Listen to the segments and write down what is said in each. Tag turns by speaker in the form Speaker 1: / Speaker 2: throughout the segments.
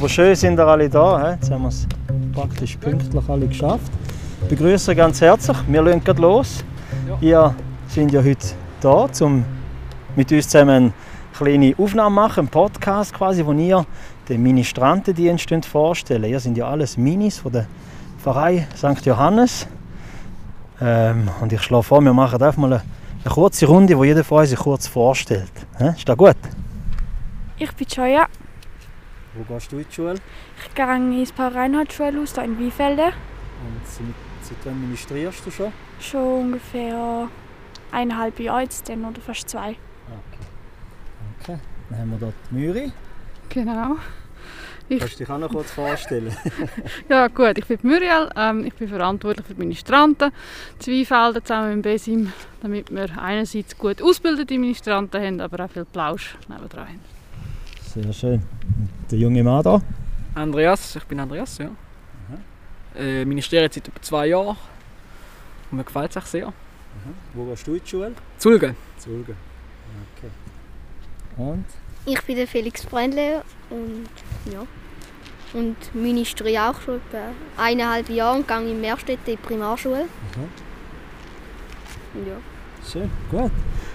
Speaker 1: Aber schön sind ihr alle da. He? Jetzt haben wir es praktisch pünktlich alle geschafft. Ich begrüße ganz herzlich. Wir legen gerade los. Ihr sind ja heute da, um mit uns zusammen eine kleine Aufnahme machen, einen Podcast quasi, wo ihr den Ministrantendienst vorstellen Ihr sind ja alles Minis von der Pfarrei St. Johannes. Ähm, und ich schlage vor, wir machen einfach mal eine, eine kurze Runde, wo jeder von uns sich kurz vorstellt. He? Ist das gut?
Speaker 2: Ich bin Joya.
Speaker 1: Wo gehst du in die Schule?
Speaker 2: Ich gehe ins Paul Reinhardt Schule aus, hier in Weinfelden.
Speaker 1: Und seit, seit wann ministrierst du schon?
Speaker 2: Schon ungefähr eineinhalb Jahre jetzt dann, oder fast zwei.
Speaker 1: Okay. Dann haben wir dort Müri.
Speaker 3: Genau. Ich,
Speaker 1: Kannst du dich auch noch kurz vorstellen?
Speaker 3: ja gut, ich bin Muriel, ähm, ich bin verantwortlich für die Ministranten Zweifelden zusammen mit Besim, damit wir einerseits gut ausgebildete Ministranten haben, aber auch viel Plausch nebendran haben.
Speaker 1: Sehr schön. Und der junge Mann da?
Speaker 4: Andreas, ich bin Andreas, ja. Äh, ministriere jetzt seit über zwei Jahren und mir gefällt es auch sehr.
Speaker 1: Wo gehst du in die Schule?
Speaker 4: Zulgen.
Speaker 1: Zulgen. Okay. Und?
Speaker 5: Ich bin der Felix Brändle und ja. Und ministriere auch schon etwa eineinhalb Jahre und gehe in Meerstedt in die Primarschule. Und ja.
Speaker 1: Schön, gut.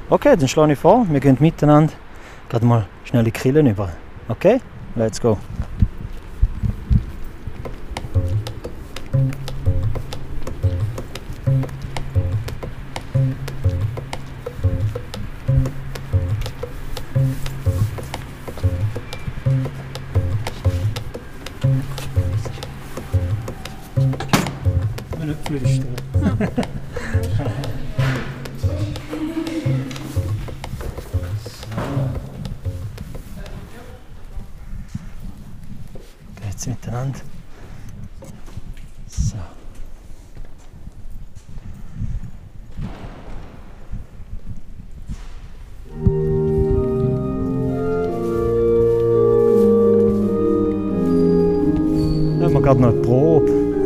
Speaker 1: Okay, dann schlage ich vor, wir gehen miteinander gerade mal schnell die Killen über. Okay? Let's go.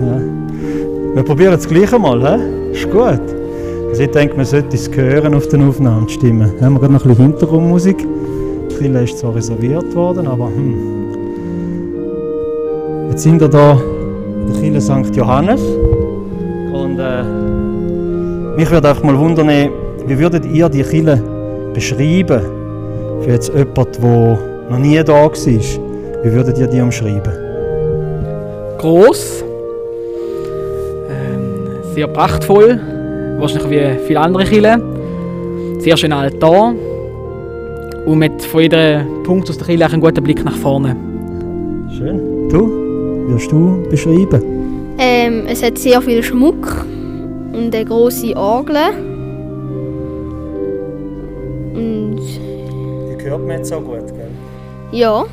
Speaker 1: Ja. Wir probieren es gleich einmal, he? ist gut. Also ich denke, man sollte es hören auf den Aufnahmen, die Stimmen. Haben wir gerade noch ein bisschen Hintergrundmusik. Die Kille ist zwar reserviert worden, aber hm. Jetzt sind wir hier in der Kirche St. Johannes. Und äh, mich würde einfach mal wundern, wie würdet ihr die Kirche beschreiben? Für jetzt jemanden, der noch nie da war. Wie würdet ihr die umschreiben?
Speaker 4: Gross. Sehr prachtvoll. Wahrscheinlich wie viele andere Kirchen. Sehr schön Altar. Und mit von jedem Punkt aus der Kirche einen guten Blick nach vorne.
Speaker 1: Schön. Du? Wie würdest du beschreiben?
Speaker 5: Ähm, es hat sehr viel Schmuck und eine grosse Orgel. Und
Speaker 1: Die hört man jetzt auch gut, gell?
Speaker 5: ja,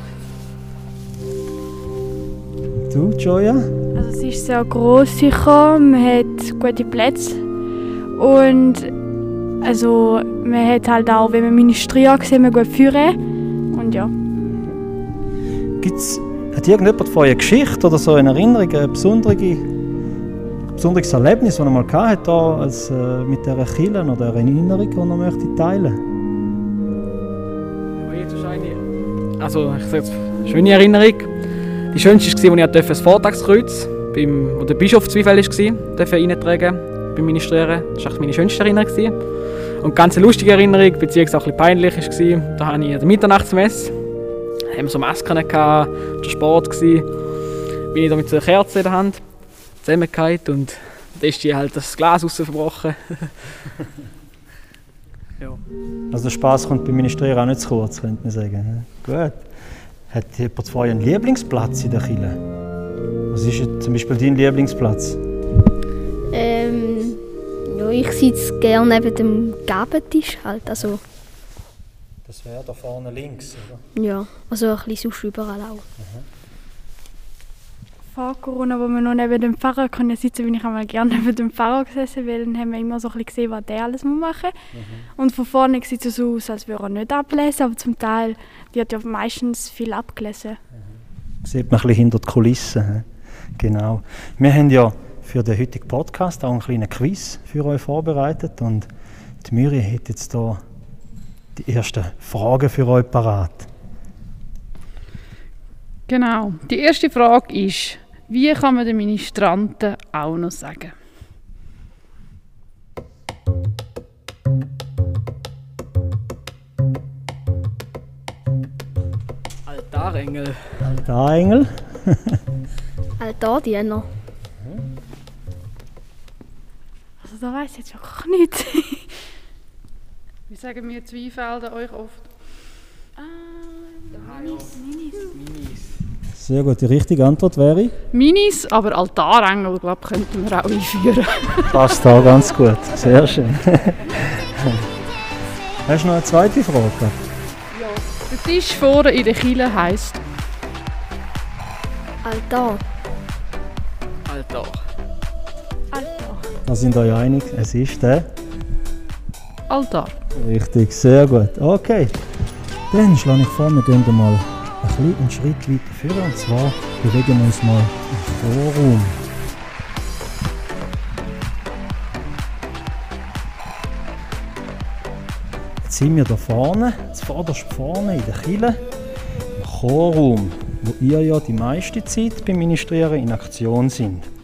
Speaker 1: Du, Joya?
Speaker 2: Also es ist sehr gross sicher, man hat gute Plätze und also man hat halt auch, wenn man ministriert, sieht man gut führen und ja.
Speaker 1: Gibt's, hat irgendjemand von euch eine Geschichte oder so eine Erinnerung, ein besondere, besonderes Erlebnis, das er mal hatte, da als, äh, mit dieser Kirche oder eine Erinnerung, die er möchte teilen
Speaker 4: Also, ich sage jetzt, schöne Erinnerung. Die schönste war, als ich das Vortagskreuz, beim, wo der Bischof Zweifel war, reintragen beim Ministrieren. Das war meine schönste Erinnerung. Und ganz eine lustige Erinnerung, beziehungsweise auch ein bisschen peinlich, war, da hatte ich an der Mitternachtsmesse, da haben wir so Masken, gehabt, war Sport, gewesen, bin ich da mit so einer Kerze in der Hand zusammengehalten und da ist die halt das Glas raus verbrochen. ja.
Speaker 1: Also der Spaß kommt beim Ministrieren auch nicht zu kurz, könnte man sagen. Ja, Gut. Hat jemand von euch einen Lieblingsplatz in der Kirche? Was ist zum Beispiel dein Lieblingsplatz?
Speaker 5: ähm, ja ich sitze gerne neben dem Gabentisch halt. Also
Speaker 1: Das wäre da vorne links, oder?
Speaker 5: ja, also ein bisschen sonst überall auch.
Speaker 2: Vor Corona, wo wir noch neben dem Pfarrer können sitzen, bin ich einmal gerne neben dem Pfarrer gesessen, weil dann haben wir immer so ein bisschen gesehen, was der alles machen muss. Und von vorne sieht es so aus, als würde er nicht ablesen, aber zum Teil wird ja meistens viel abgelesen.
Speaker 1: Sieht man ein bisschen hinter die Kulissen. Genau. Wir haben ja für den heutigen Podcast auch einen kleinen Quiz für euch vorbereitet und die Miri hat jetzt da die ersten Fragen für euch parat.
Speaker 3: Genau. Die erste Frage ist, wie kann man den Ministranten auch noch sagen?
Speaker 4: Altarengel.
Speaker 1: Altarengel.
Speaker 5: Altardiener.
Speaker 2: Also da weiß ich jetzt wirklich nichts.
Speaker 3: Wie sagen wir Zweifelder euch oft?
Speaker 4: Minis.
Speaker 1: Sehr gut, die richtige Antwort wäre?
Speaker 3: Minis, aber Altarengel, glaube ich, könnten wir auch einführen.
Speaker 1: Passt da ganz gut. Sehr schön. Hast du noch eine zweite Frage?
Speaker 3: Der Tisch vorne in der Kille heisst
Speaker 5: Altar.
Speaker 4: Altar.
Speaker 1: Da sind wir einig. Es ist der.
Speaker 3: Altar.
Speaker 1: Richtig, sehr gut. Okay. Dann schlage ich vor, wir gehen mal ein bisschen einen Schritt weiter vor. Und zwar bewegen wir uns mal im Vorraum. Jetzt sind wir da vorne, zuvorderst vorne in der Kille, im Chorraum, wo ihr ja die meiste Zeit beim Ministrieren in Aktion sind.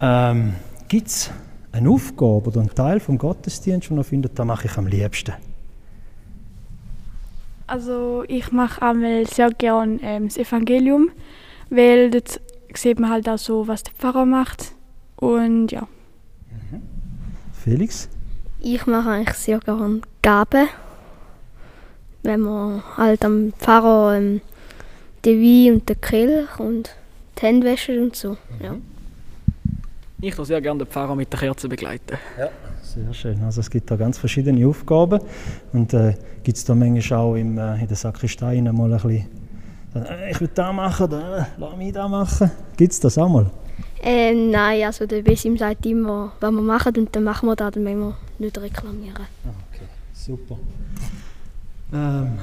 Speaker 1: Ähm, Gibt es eine Aufgabe oder einen Teil vom Gottesdienst, den ihr findet, da mache ich am liebsten?
Speaker 2: Also ich mache einmal sehr gerne ähm, das Evangelium, weil dort sieht man halt auch so, was der Pfarrer macht. Und ja.
Speaker 1: Felix?
Speaker 5: Ich mache eigentlich sehr gerne Gaben. Wenn man halt am Pfarrer ähm, den Wein und den Kelch und die Hände wäscht und so. Ja.
Speaker 4: Ich tue sehr gerne den Pfarrer mit der Kerze begleiten.
Speaker 1: Sehr schön. Also es gibt da ganz verschiedene Aufgaben. Und äh, gibt es da manchmal auch im, äh, in der Sakristei mal ein bisschen, äh, ich will das machen oder äh, lass mich das machen. Gibt es das auch mal?
Speaker 5: Ähm, nein, also der Besim sagt immer, was wir machen und dann machen wir das, dann müssen wir nicht reklamieren.
Speaker 1: Okay, super. Ähm,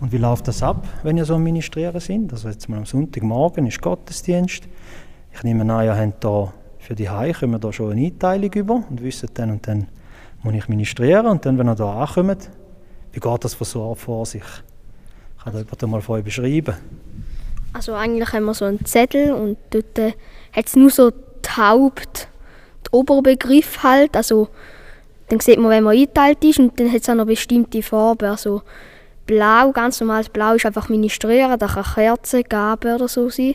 Speaker 1: und wie läuft das ab, wenn ihr so am Ministrieren sind? Also jetzt mal am Sonntagmorgen ist Gottesdienst. Ich nehme an, ihr habt da für die Hause kommen wir da schon eine Einteilung über und wissen dann und dann muss ich ministrieren und dann, wenn ihr da ankommt, wie geht das so vor sich? Kann da jemand mal euch beschreiben?
Speaker 5: Also eigentlich haben wir so einen Zettel und dort äh, hat es nur so die Haupt, die Oberbegriff halt, also dann sieht man, wenn man eingeteilt ist und dann hat es auch noch bestimmte Farben, also blau, ganz normales Blau ist einfach ministrieren, da kann Kerze, Gabe oder so sein.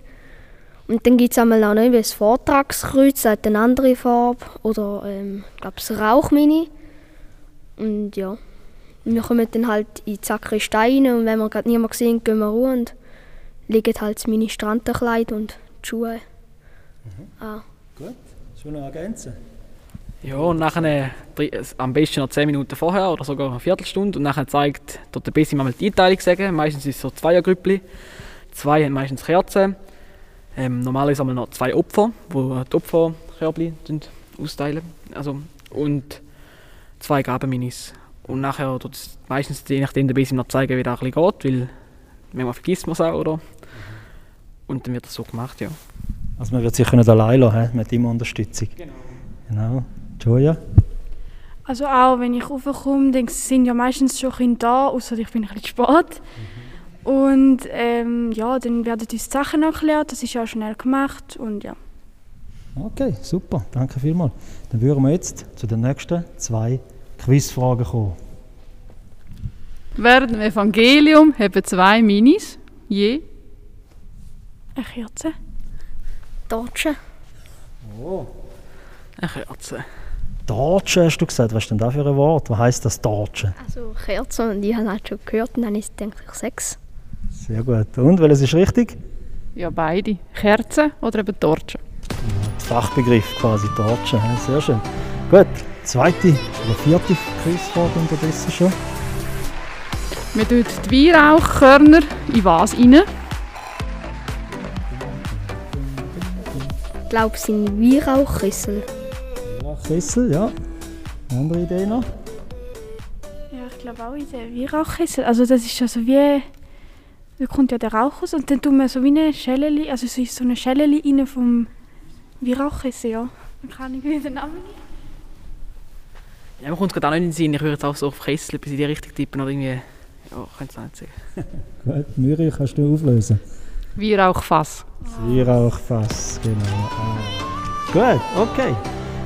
Speaker 5: Und dann gibt es einmal auch noch ein Vortragskreuz, das hat eine andere Farbe oder ähm, ich glaube das Rauchmini. Und ja, wir kommen dann halt in die Sakristei rein und wenn wir gerade niemanden sehen, gehen wir ruhig und legen halt das Ministrantenkleid und die Schuhe an.
Speaker 1: Gut. Schon noch ergänzen?
Speaker 4: Ja, und nachher drei- am besten noch 10 Minuten vorher oder sogar eine Viertelstunde. Und nachher zeigt dort der Bessi mal die Einteilung. Sagen. Meistens ist es so Zweiergrüppli. Zwei haben meistens Kerzen. Ähm, normalerweise haben wir noch zwei Opfer, die die Opferkörbli austeilen. Also, und zwei Gabenminis. Und nachher tut es meistens, je nachdem, der noch zeigen, wie das ein bisschen geht, weil manchmal vergisst man es auch, oder? Und dann wird das so gemacht, ja.
Speaker 1: Also man wird sicher nicht allein lassen, man hat immer Unterstützung.
Speaker 4: Genau.
Speaker 1: Genau. Joja?
Speaker 2: Also auch wenn ich raufkomme, dann sind ja meistens schon Kinder da, außer ich bin ein bisschen spät. Und ähm, ja, dann werden uns die Sachen erklärt, das ist ja schnell gemacht und ja.
Speaker 1: Okay, super. Danke vielmals. Dann würden wir jetzt zu den nächsten zwei Quizfragen kommen.
Speaker 3: Während dem Evangelium haben zwei Minis je
Speaker 2: Eine Kerze.
Speaker 5: Torchen.
Speaker 4: Eine Kerze.
Speaker 1: Torche hast du gesagt. Was ist denn das für ein Wort? Was heisst das Torche?
Speaker 5: Also Kerzen und ich habe halt schon gehört und dann ist es denke ich sechs.
Speaker 1: Sehr gut. Und welches ist richtig?
Speaker 3: ja beide Kerzen oder eben Torchen.
Speaker 1: Fachbegriff quasi Torche. hä? Sehr schön. Gut. Zweite oder vierte Quizfrage unterdessen schon.
Speaker 3: Wir tun die Weihrauchkörner in was rein?
Speaker 5: Ich glaube, es sind Weihrauchkessel.
Speaker 1: Kessel, ja. Eine andere Idee noch?
Speaker 2: Ja, ich glaube auch in der Weihrauchkessel. Also das ist ja so wie, da kommt ja der Rauch raus und dann tun wir so wie eine Schelle, also so ist so eine Schelle rein vom Weihrauchkessel, ja. Dann kann ich wieder den Namen nicht.
Speaker 4: Ja, mir kommt es gerade auch nicht in den Sinn. Ich würde jetzt auch so auf Kessel bis in die Richtung tippen oder irgendwie. Ja, könnte es nicht sagen.
Speaker 1: Gut. Mürich kannst du auflösen.
Speaker 3: Weihrauchfass.
Speaker 1: Das Weihrauchfass, genau. Ah. Gut, okay.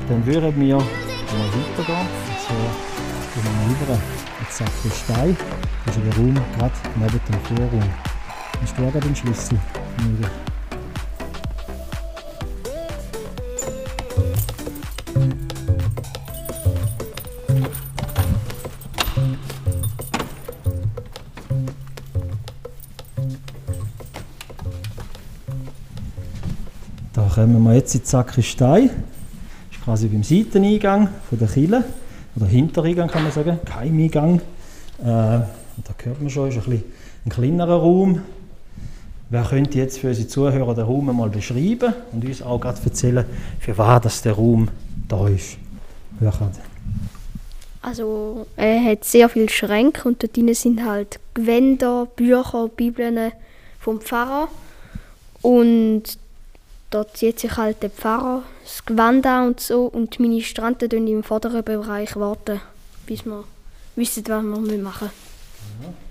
Speaker 1: Dann würden wir mal weitergehen. Und zwar gehen wir mal rüber in die Sakristei. Das ist der Raum gerade neben dem Vorraum. Hast du auch den Schlüssel? Miri? Da kommen wir jetzt in die Sakristei. Das ist quasi beim Seiteneingang von der Kille. Oder Hintereingang kann man sagen, Keimeingang. Äh, da hört man schon, ist ein, bisschen ein kleinerer Raum. Wer könnte jetzt für unsere Zuhörer den Raum mal beschreiben und uns auch gerade erzählen, für was das der Raum da ist? Wer kann?
Speaker 5: Also er hat sehr viele Schränke und dort drin sind halt Gewänder, Bücher, Bibeln vom Pfarrer. Und dort zieht sich halt der Pfarrer das Gewand an und so und die Ministranten warten im vorderen Bereich, warten, bis wir wissen, was wir machen müssen.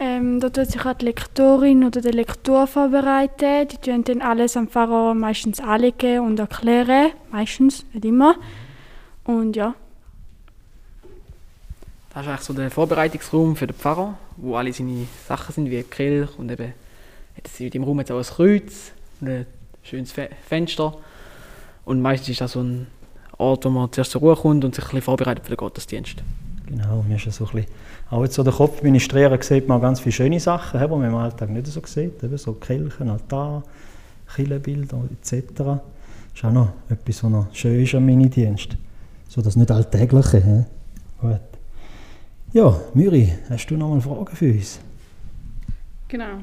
Speaker 2: Ähm, da tut sich auch die Lektorin oder der Lektor vorbereiten. Die tun dann alles am Pfarrer meistens anlegen und erklären. Meistens, nicht immer. Und ja.
Speaker 4: Das ist eigentlich so der Vorbereitungsraum für den Pfarrer, wo alle seine Sachen sind, wie die Kirche und eben hat sie in dem Raum jetzt auch ein Kreuz und ein schönes Fe Fenster. Und meistens ist das so ein Ort, wo man zuerst zur Ruhe kommt und sich ein bisschen vorbereitet für den Gottesdienst.
Speaker 1: Genau, mir ist ja so ein bisschen, auch jetzt so den Kopf ministrieren, sieht man ganz viele schöne Sachen, die man im Alltag nicht so sieht. Eben so Kirchen, Altar, Kirchenbilder etc. Das ist auch noch etwas, was noch schön ist am Minidienst. So das nicht Alltägliche. He? Gut. Ja, Müri, hast du noch mal Fragen für uns?
Speaker 3: Genau.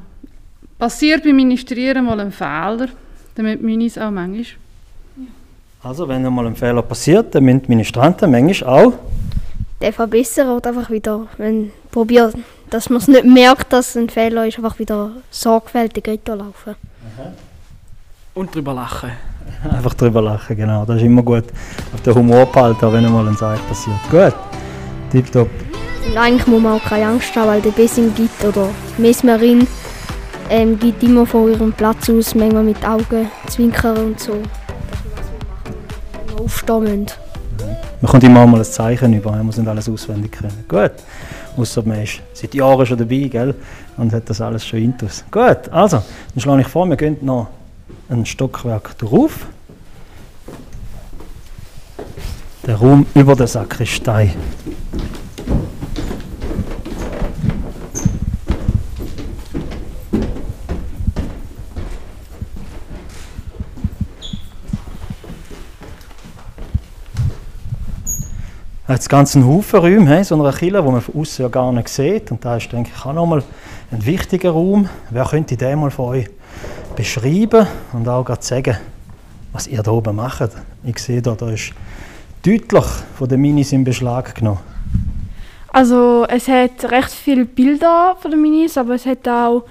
Speaker 3: Passiert beim Ministrieren mal ein Fehler, damit Minis auch manchmal.
Speaker 1: Also, wenn mal ein Fehler passiert, dann müssen die Ministranten manchmal auch
Speaker 5: Der verbessern oder einfach wieder, wenn probiert, dass man es nicht merkt, dass es ein Fehler ist, einfach wieder sorgfältig weiterlaufen.
Speaker 4: Und drüber lachen.
Speaker 1: einfach drüber lachen. Genau, das ist immer gut. Auf den Humor behalten, wenn mal ein Sache passiert. Gut, tipptopp.
Speaker 5: Und eigentlich muss man auch keine Angst haben, weil der Bessing gibt oder Mesmerin ähm, gibt immer von ihrem Platz aus, manchmal mit Augen zwinkern und so. Dass wir aufstehen müssen.
Speaker 1: Man kommt immer mal ein Zeichen über, man muss nicht alles auswendig können. Gut. Außer man ist seit Jahren schon dabei, gell? Und hat das alles schon intus. Gut, also, dann schlage ich vor, wir gehen noch ein Stockwerk drauf. Der Raum über der Sakristei. Hat jetzt ganz einen Haufen Räume, he, so einer Kille, wo man von außen ja gar nicht sieht. Und da ist, denke ich, auch nochmal ein wichtiger Raum. Wer könnte den mal von euch beschreiben und auch gerade sagen, was ihr da oben macht? Ich sehe da, da ist deutlich von den Minis in Beschlag genommen.
Speaker 2: Also es hat recht viele Bilder von den Minis, aber es hat auch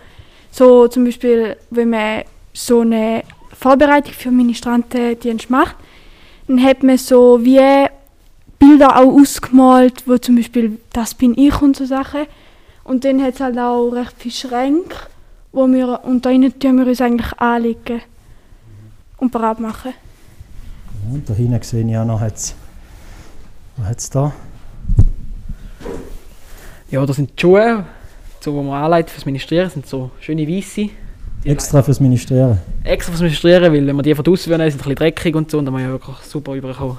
Speaker 2: so zum Beispiel, wenn man so eine Vorbereitung für Ministrantendienst macht, dann hat man so wie Bilder auch ausgemalt, wo zum Beispiel das bin ich und so Sachen. Und dann hat es halt auch recht viele Schränke, wo wir, und da innen tun wir uns eigentlich anlegen und bereit machen.
Speaker 1: Ja, und da hinten sehe ich auch noch, hat's, was hat es da?
Speaker 4: Ja, das sind die Schuhe, so, die man anlegt fürs Ministrieren, das sind so schöne weiße.
Speaker 1: Extra fürs Ministrieren.
Speaker 4: Extra fürs Ministrieren, weil wenn man die von draußen würden, sind ein bisschen dreckig und so und dann muss man ja wirklich super überkommen.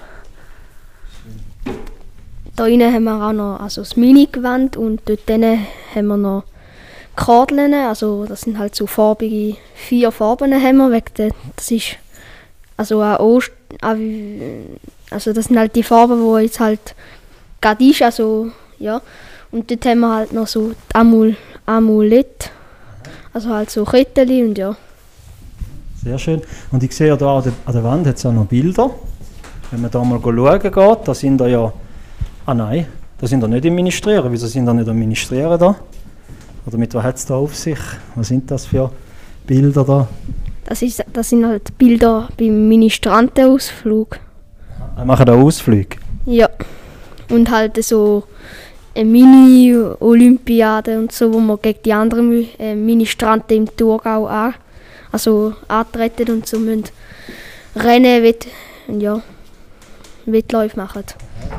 Speaker 5: Da innen haben wir auch noch also das Mini-Gewand und dort haben wir noch Kordeln, also das sind halt so farbige, vier Farben haben wir, das ist also auch also das sind halt die Farben, wo jetzt halt gerade ist, also ja. Und dort haben wir halt noch so Amul Amulett, also halt so Kettchen und ja.
Speaker 1: Sehr schön. Und ich sehe ja da an der, an der Wand hat es auch noch Bilder. Wenn man da mal schauen geht, da sind da ja. Ah nein, da sind da nicht im Ministrieren. Wieso sind da nicht am Ministrieren da? Oder mit was hat es da auf sich? Was sind das für Bilder da?
Speaker 5: Das, ist, das sind halt Bilder beim Ministrantenausflug.
Speaker 1: Wir machen da Ausflüge.
Speaker 5: Ja. Und halt so eine Mini-Olympiade und so, wo man gegen die anderen äh, Ministranten im Thurgau an, also antreten und so müssen Rennen, Wett, ja, Wettläufe machen.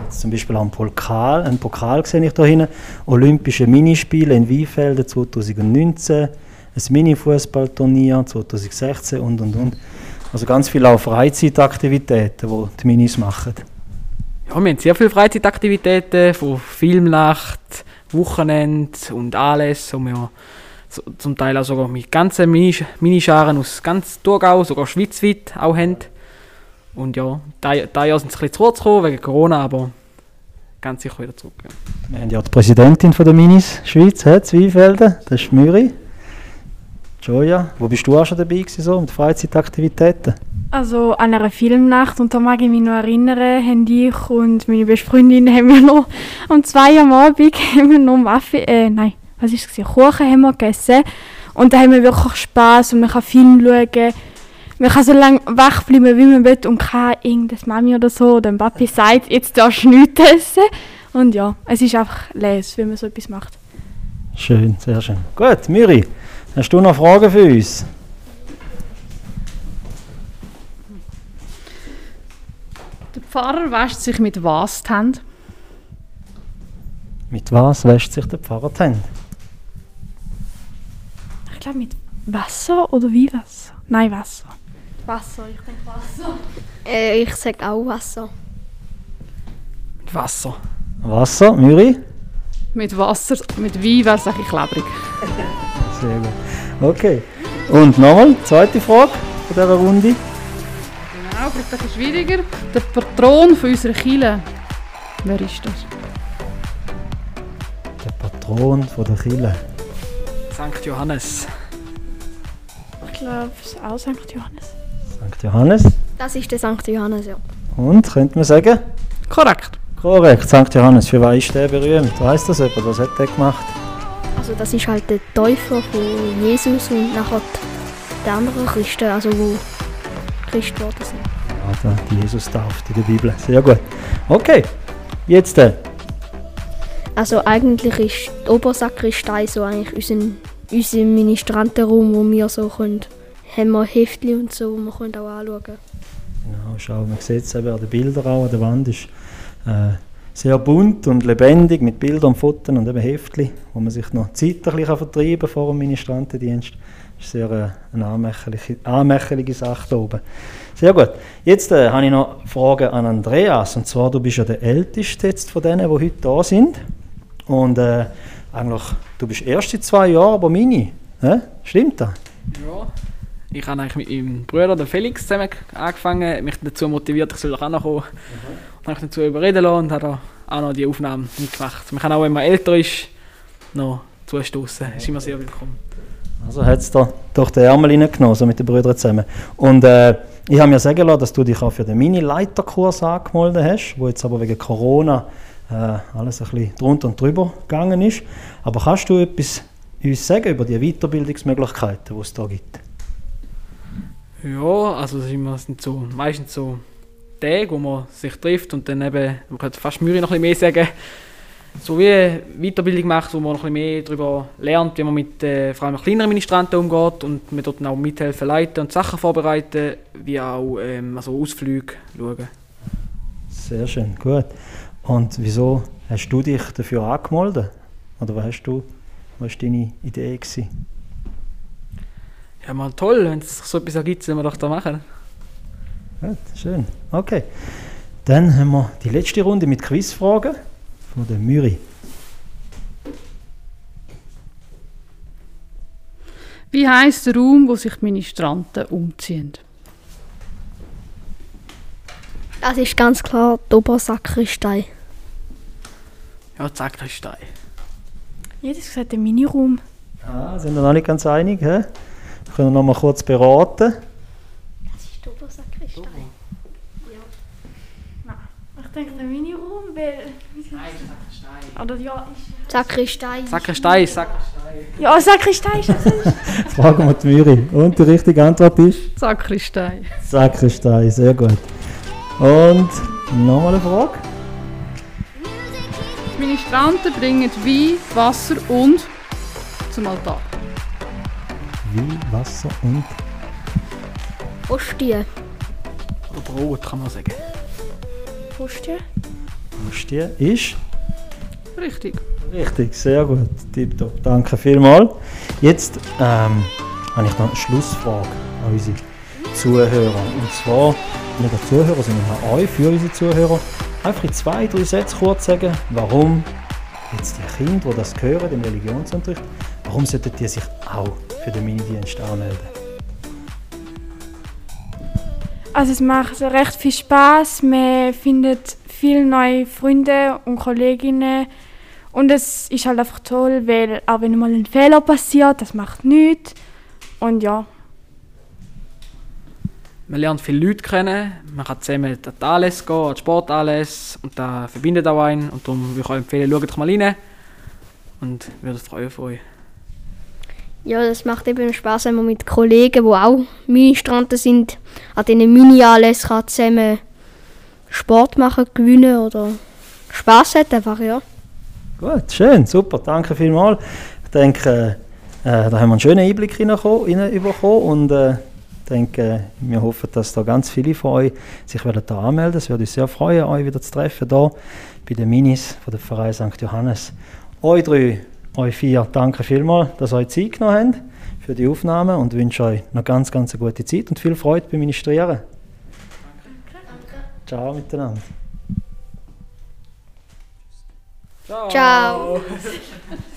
Speaker 1: Jetzt zum Beispiel am Pokal, ein Pokal sehe ich da hinten, Olympische Minispiele in Weinfelden 2019, ein Mini-Fußballturnier 2016 und und und. Also ganz viele auch Freizeitaktivitäten, die die Minis machen.
Speaker 4: Ja, wir haben sehr viele Freizeitaktivitäten, von Filmnacht, Wochenende und alles. Und wir zum Teil auch sogar mit ganzen Minis- Minischaren aus ganz Thurgau, sogar schweizweit auch haben. Und ja, dieses Jahr sind sie ein bisschen zu kurz gekommen wegen Corona, aber ganz sicher wieder zurück. Ja.
Speaker 1: Wir haben ja die Präsidentin von der Minis Schweiz, he, Zweifelden, das ist Müri. Joja, wo bist du auch schon dabei gewesen, so, mit Freizeitaktivitäten?
Speaker 2: Also an einer Filmnacht, und da mag ich mich noch erinnern, haben ich und meine beste Freundin haben wir noch um zwei Uhr am Abend haben wir noch Muffin, äh, nein, was ist es? Kuchen haben wir gegessen. Und da haben wir wirklich Spass und man kann Film schauen. Man kann so lange wach bleiben, wie man will und kann irgendeine Mami oder so oder ein Papi sagt, jetzt darfst du nichts essen. Und ja, es ist einfach les, wenn man so etwas macht.
Speaker 1: Schön, sehr schön. Gut, Müri, hast du noch Fragen für uns?
Speaker 3: Der Pfarrer wäscht sich mit was die Hände?
Speaker 1: Mit was wäscht sich der Pfarrer die Hände?
Speaker 2: Ich glaube mit Wasser oder wie Wasser? Nein, Wasser. Wasser, ich denke Wasser.
Speaker 5: Äh, ich sage auch Wasser.
Speaker 4: Mit Wasser.
Speaker 1: Wasser, Müri?
Speaker 3: Mit Wasser, mit Wein wäre es ein bisschen klebrig.
Speaker 1: Sehr gut. Okay. Und nochmal, zweite Frage von dieser Runde.
Speaker 3: Genau, vielleicht ein bisschen schwieriger. Der Patron von unserer Kirche. Wer ist das?
Speaker 1: Der Patron von der Kille.
Speaker 4: St. Johannes.
Speaker 2: Ich glaube, es ist auch St. Johannes.
Speaker 1: St. Johannes.
Speaker 5: Das ist der St. Johannes, ja.
Speaker 1: Und, könnte man sagen?
Speaker 3: Korrekt.
Speaker 1: Korrekt, St. Johannes. Für was ist der berühmt? Weiss das jemand? Was hat der gemacht?
Speaker 5: Also das ist halt der Täufer von Jesus und nachher der anderen Christen, also wo Christ geworden sind.
Speaker 1: Ah, da, die Jesus tauft in der Bibel. Sehr gut. Okay, jetzt äh,
Speaker 5: Also eigentlich ist die Obersakristei so eigentlich unser, unser Ministrantenraum, wo wir so können, haben wir Heftchen und so, wo wir können auch anschauen können.
Speaker 1: Genau, schau, man sieht es eben an den Bildern auch, an der Wand ist äh, sehr bunt und lebendig mit Bildern, Fotos und eben Heftchen, wo man sich noch Zeit ein bisschen vertreiben kann vor dem Ministrantendienst. Das ist sehr äh, eine anmächerliche, anmächerliche Sache da oben. Sehr gut. Jetzt äh, habe ich noch Fragen an Andreas. Und zwar, du bist ja der Älteste jetzt von denen, die heute da sind. Und äh, eigentlich, du bist erst seit zwei Jahren aber Mini. Hä? Stimmt das?
Speaker 4: Ja. Ich habe eigentlich mit meinem Bruder, dem Felix, zusammen angefangen, mich dazu motiviert, ich soll doch auch noch kommen. Und habe ich dazu überreden lassen und habe auch noch die Aufnahmen mitgemacht. Man kann auch, wenn man älter ist, noch zustoßen. Ist immer sehr willkommen.
Speaker 1: Also hat es da durch den Ärmel reingenommen, so mit den Brüdern zusammen. Und äh, ich habe mir sagen lassen, dass du dich auch für den Mini-Leiterkurs angemeldet hast, wo jetzt aber wegen Corona äh, alles ein bisschen drunter und drüber gegangen ist. Aber kannst du etwas uns sagen über die Weiterbildungsmöglichkeiten, die es da gibt?
Speaker 4: Ja, also das sind so, meistens so Tage, wo man sich trifft und dann eben, man könnte fast Mühe noch ein mehr sagen, so wie Weiterbildung macht, wo man noch ein mehr darüber lernt, wie man mit äh, vor allem kleineren Ministranten umgeht und man dort auch mithelfen, leiten und Sachen vorbereiten, wie auch ähm, also Ausflüge schauen.
Speaker 1: Sehr schön, gut. Und wieso hast du dich dafür angemeldet? Oder was hast du, was war deine Idee? Gewesen?
Speaker 4: Ja, mal toll, wenn es so etwas ergibt, sollen wir doch da machen.
Speaker 1: Gut, schön. Okay. Dann haben wir die letzte Runde mit Quizfragen von der Müri.
Speaker 3: Wie heisst der Raum, wo sich die Ministranten umziehen?
Speaker 5: Das ist ganz klar die Obersakristei.
Speaker 4: Ja, die Sakristei.
Speaker 2: Jeder hat gesagt, der Miniraum.
Speaker 1: Ah, sind wir noch nicht ganz einig? He? Wir können noch mal kurz beraten.
Speaker 5: Das ist die Obersakristei.
Speaker 2: Ich denke, der Miniraum, weil... Oder ja, ist...
Speaker 5: Sakristei.
Speaker 4: Sakristei, Sakristei.
Speaker 2: Ja, Sakristei ist das.
Speaker 1: Fragen wir die Müri. Und die richtige Antwort ist?
Speaker 3: Sakristei.
Speaker 1: Sakristei, sehr gut. Und nochmal eine Frage.
Speaker 3: Die Ministranten bringen Wein, Wasser und zum Altar.
Speaker 1: Wie, Wasser und
Speaker 5: Ostie.
Speaker 4: Oder Brot, kann man sagen.
Speaker 2: Ostie?
Speaker 1: Ostie ist
Speaker 3: Richtig.
Speaker 1: richtig, sehr gut. Tipptopp, danke vielmals. Jetzt ähm, habe ich noch eine Schlussfrage an unsere Zuhörer. Und zwar nicht an Zuhörer, sondern an euch, für unsere Zuhörer. Einfach in zwei, drei Sätzen kurz sagen, warum jetzt die Kinder, die das hören, den Religionsunterricht, warum sollten die sich auch für den Minidienst anmelden?
Speaker 2: Also es macht recht viel Spaß. Man findet viele neue Freunde und Kolleginnen. Und es ist halt einfach toll, weil auch wenn mal ein Fehler passiert, das macht nichts. Und ja,
Speaker 4: Man lernt viele Leute kennen, man kann zusammen an die Anlässe gehen, an die Sportanlässe und das verbindet auch einen. Und darum würde ich euch empfehlen, schaut doch mal rein und würde mich freuen von euch.
Speaker 5: Ja, das macht eben Spaß, wenn man mit Kollegen, die auch Ministranten sind, an diesen Mini-Anlässen zusammen Sport machen, gewinnen oder Spaß hat einfach, ja.
Speaker 1: Gut, schön, super, danke vielmals. Ich denke, äh, da haben wir einen schönen Einblick hineinbekommen und äh, denke, wir hoffen, dass da ganz viele von euch sich wollen da anmelden Es würde uns sehr freuen, euch wieder zu treffen hier bei den Minis von der Verein St. Johannes. Euch drei, euch vier, danke vielmals, dass ihr euch Zeit genommen habt für die Aufnahme und wünsche euch noch ganz, ganz eine gute Zeit und viel Freude beim Ministrieren. Ciao miteinander.
Speaker 5: Ciao.